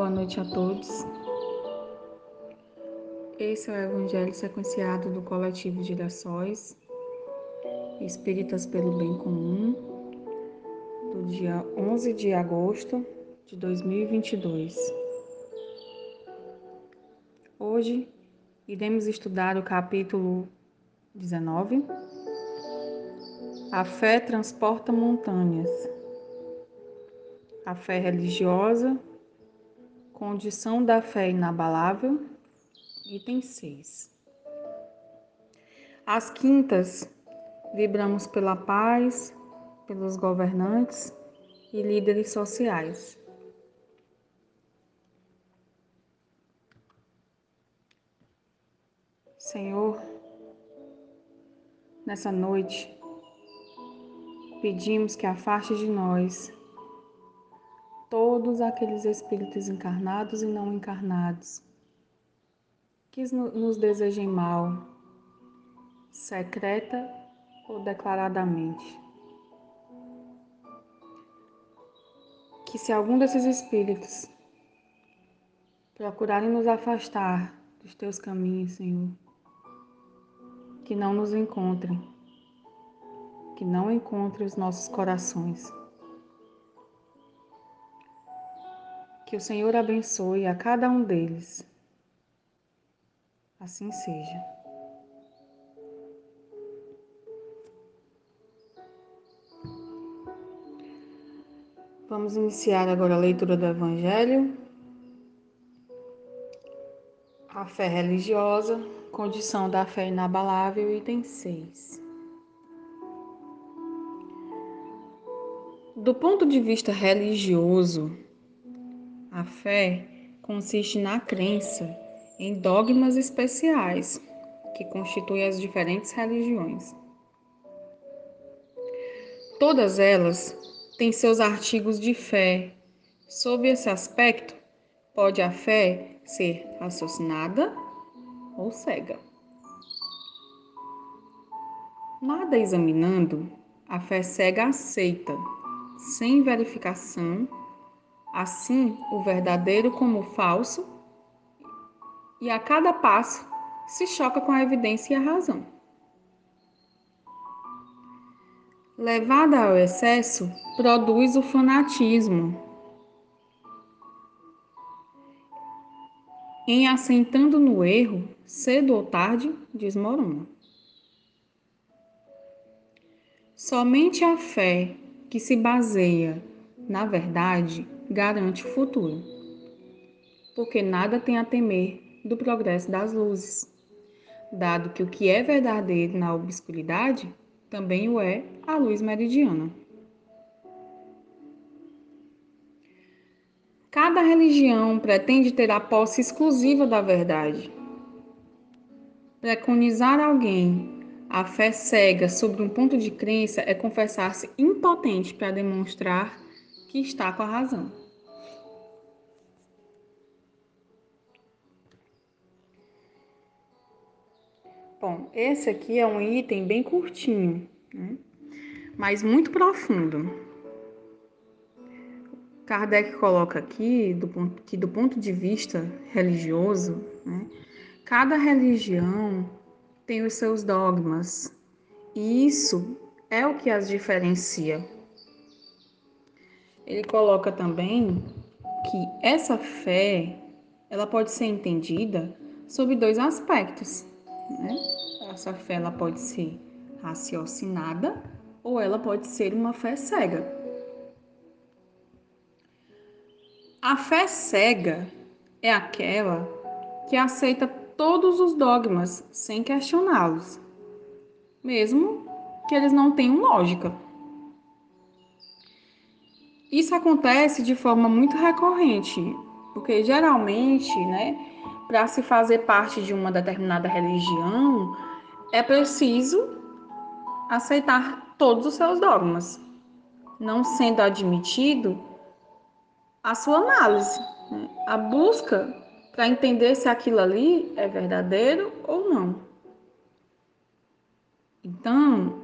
Boa noite a todos. Esse é o Evangelho sequenciado do coletivo Girassóis, Espíritas pelo Bem Comum, do dia 11 de agosto de 2022. Hoje iremos estudar o capítulo 19. A fé transporta montanhas. A fé religiosa, condição da fé inabalável, item 6. Às quintas, vibramos pela paz, pelos governantes e líderes sociais. Senhor, nessa noite, pedimos que afaste de nós todos aqueles espíritos encarnados e não encarnados que nos desejem mal, secreta ou declaradamente. Que se algum desses espíritos procurarem nos afastar dos teus caminhos, Senhor, que não nos encontrem, que não encontrem os nossos corações. Que o Senhor abençoe a cada um deles. Assim seja. Vamos iniciar agora a leitura do Evangelho. A fé religiosa, condição da fé inabalável, item 6. Do ponto de vista religioso, a fé consiste na crença em dogmas especiais que constituem as diferentes religiões. Todas elas têm seus artigos de fé. Sob esse aspecto, pode a fé ser raciocinada ou cega. Nada examinando, a fé cega aceita, sem verificação assim o verdadeiro como o falso, e a cada passo se choca com a evidência e a razão. Levada ao excesso, produz o fanatismo. Em assentando no erro, cedo ou tarde, desmorona. Somente a fé que se baseia na verdade garante o futuro, porque nada tem a temer do progresso das luzes, dado que o que é verdadeiro na obscuridade também o é a luz meridiana. Cada religião pretende ter a posse exclusiva da verdade. Preconizar alguém a fé cega sobre um ponto de crença é confessar-se impotente para demonstrar que está com a razão. Bom, esse aqui é um item bem curtinho, né? mas muito profundo. Kardec coloca aqui do ponto, que, do ponto de vista religioso, né, cada religião tem os seus dogmas, e isso é o que as diferencia. Ele coloca também que essa fé ela pode ser entendida sob dois aspectos. Né? Essa fé ela pode ser raciocinada ou ela pode ser uma fé cega. A fé cega é aquela que aceita todos os dogmas sem questioná-los, mesmo que eles não tenham lógica. Isso acontece de forma muito recorrente, porque geralmente, né, para se fazer parte de uma determinada religião, é preciso aceitar todos os seus dogmas, não sendo admitido a sua análise, né? a busca para entender se aquilo ali é verdadeiro ou não. Então,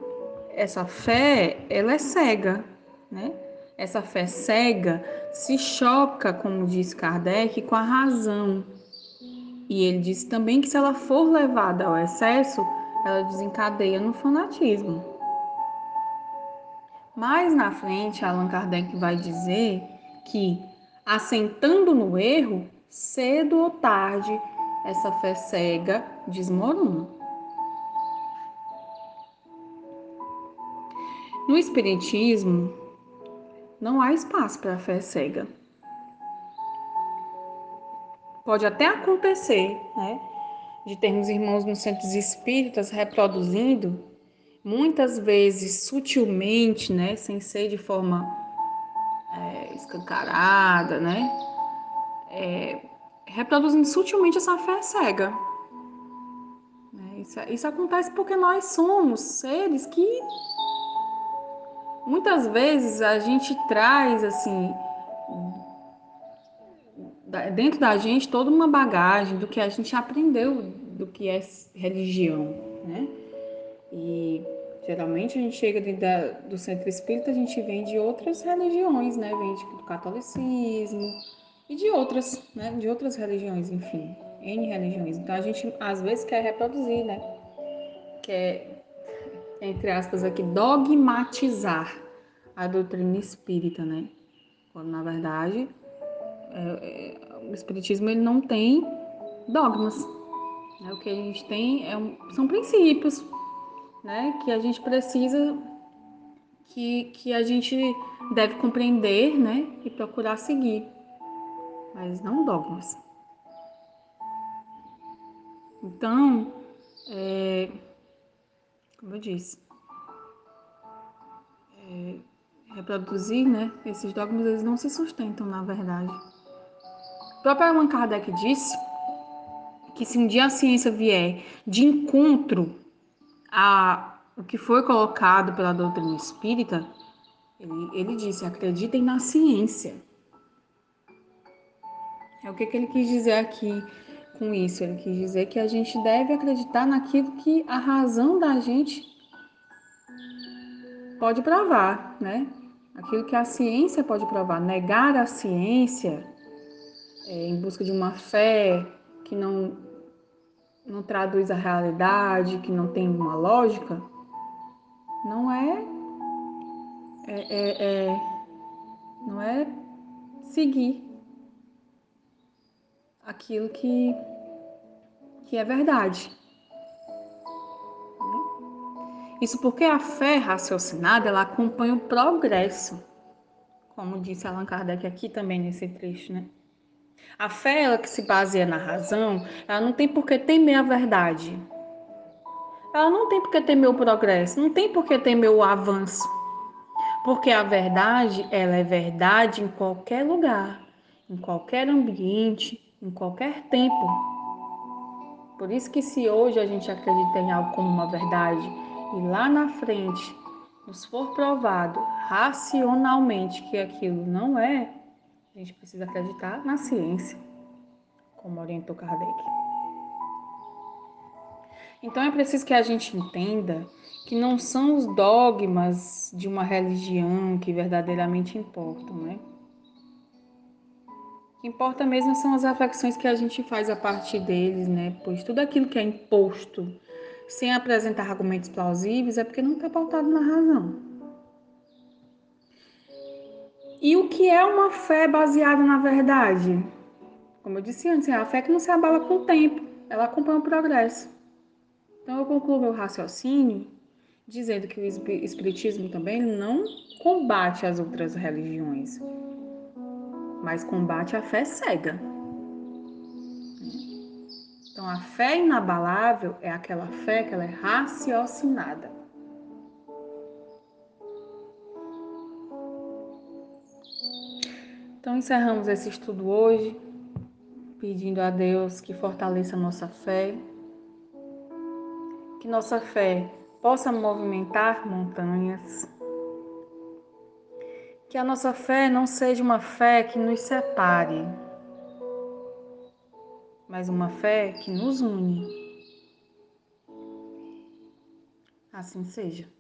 essa fé, ela é cega, né? Essa fé cega se choca, como diz Kardec, com a razão. E ele disse também que se ela for levada ao excesso, ela desencadeia no fanatismo. Mais na frente, Allan Kardec vai dizer que, assentando no erro, cedo ou tarde, essa fé cega desmorona. No Espiritismo, não há espaço para a fé cega. Pode até acontecer, né, de termos irmãos nos centros espíritas reproduzindo, muitas vezes sutilmente, né, sem ser de forma é, escancarada, né, é, reproduzindo sutilmente essa fé cega. Né. Isso, isso acontece porque nós somos seres que muitas vezes a gente traz assim dentro da gente toda uma bagagem do que a gente aprendeu do que é religião, né? E geralmente a gente chega da, do centro espírita, a gente vem de outras religiões, né? Vem do catolicismo e de outras, né? De outras religiões, enfim, N religiões. Então a gente às vezes quer reproduzir, né? Quer entre aspas aqui, dogmatizar a doutrina espírita, né? Quando na verdade o espiritismo ele não tem dogmas. Né? O que a gente tem é um, são princípios, né? Que a gente precisa que, que a gente deve compreender, né? E procurar seguir, mas não dogmas. Então, é, como eu disse, é, reproduzir, né, esses dogmas, eles não se sustentam, na verdade. Próprio Allan Kardec disse que se um dia a ciência vier de encontro a o que foi colocado pela doutrina espírita, ele, ele disse, acreditem na ciência. É o que, que ele quis dizer aqui com isso? Ele quis dizer que a gente deve acreditar naquilo que a razão da gente pode provar, né? Aquilo que a ciência pode provar. Negar a ciência é, em busca de uma fé que não, não traduz a realidade, que não tem uma lógica, não é, é, é, é não é seguir aquilo que, que é verdade. Isso porque a fé raciocinada ela acompanha o progresso, como disse Allan Kardec aqui também nesse trecho, né? A fé ela que se baseia na razão, ela não tem por que temer a verdade. Ela não tem por que temer o progresso, não tem por que temer o avanço. Porque a verdade, ela é verdade em qualquer lugar, em qualquer ambiente, em qualquer tempo. Por isso que se hoje a gente acredita em algo como uma verdade e lá na frente nos for provado racionalmente que aquilo não é, a gente precisa acreditar na ciência, como orientou Kardec. Então é preciso que a gente entenda que não são os dogmas de uma religião que verdadeiramente importam, né? O que importa mesmo são as reflexões que a gente faz a partir deles, né? Pois tudo aquilo que é imposto sem apresentar argumentos plausíveis é porque não está pautado na razão. E o que é uma fé baseada na verdade? Como eu disse antes, é a fé que não se abala com o tempo, ela acompanha o progresso. Então eu concluo meu raciocínio dizendo que o Espiritismo também não combate as outras religiões, mas combate a fé cega. Então, a fé inabalável é aquela fé que ela é raciocinada. Encerramos esse estudo hoje, pedindo a Deus que fortaleça nossa fé, que nossa fé possa movimentar montanhas, que a nossa fé não seja uma fé que nos separe, mas uma fé que nos une. Assim seja.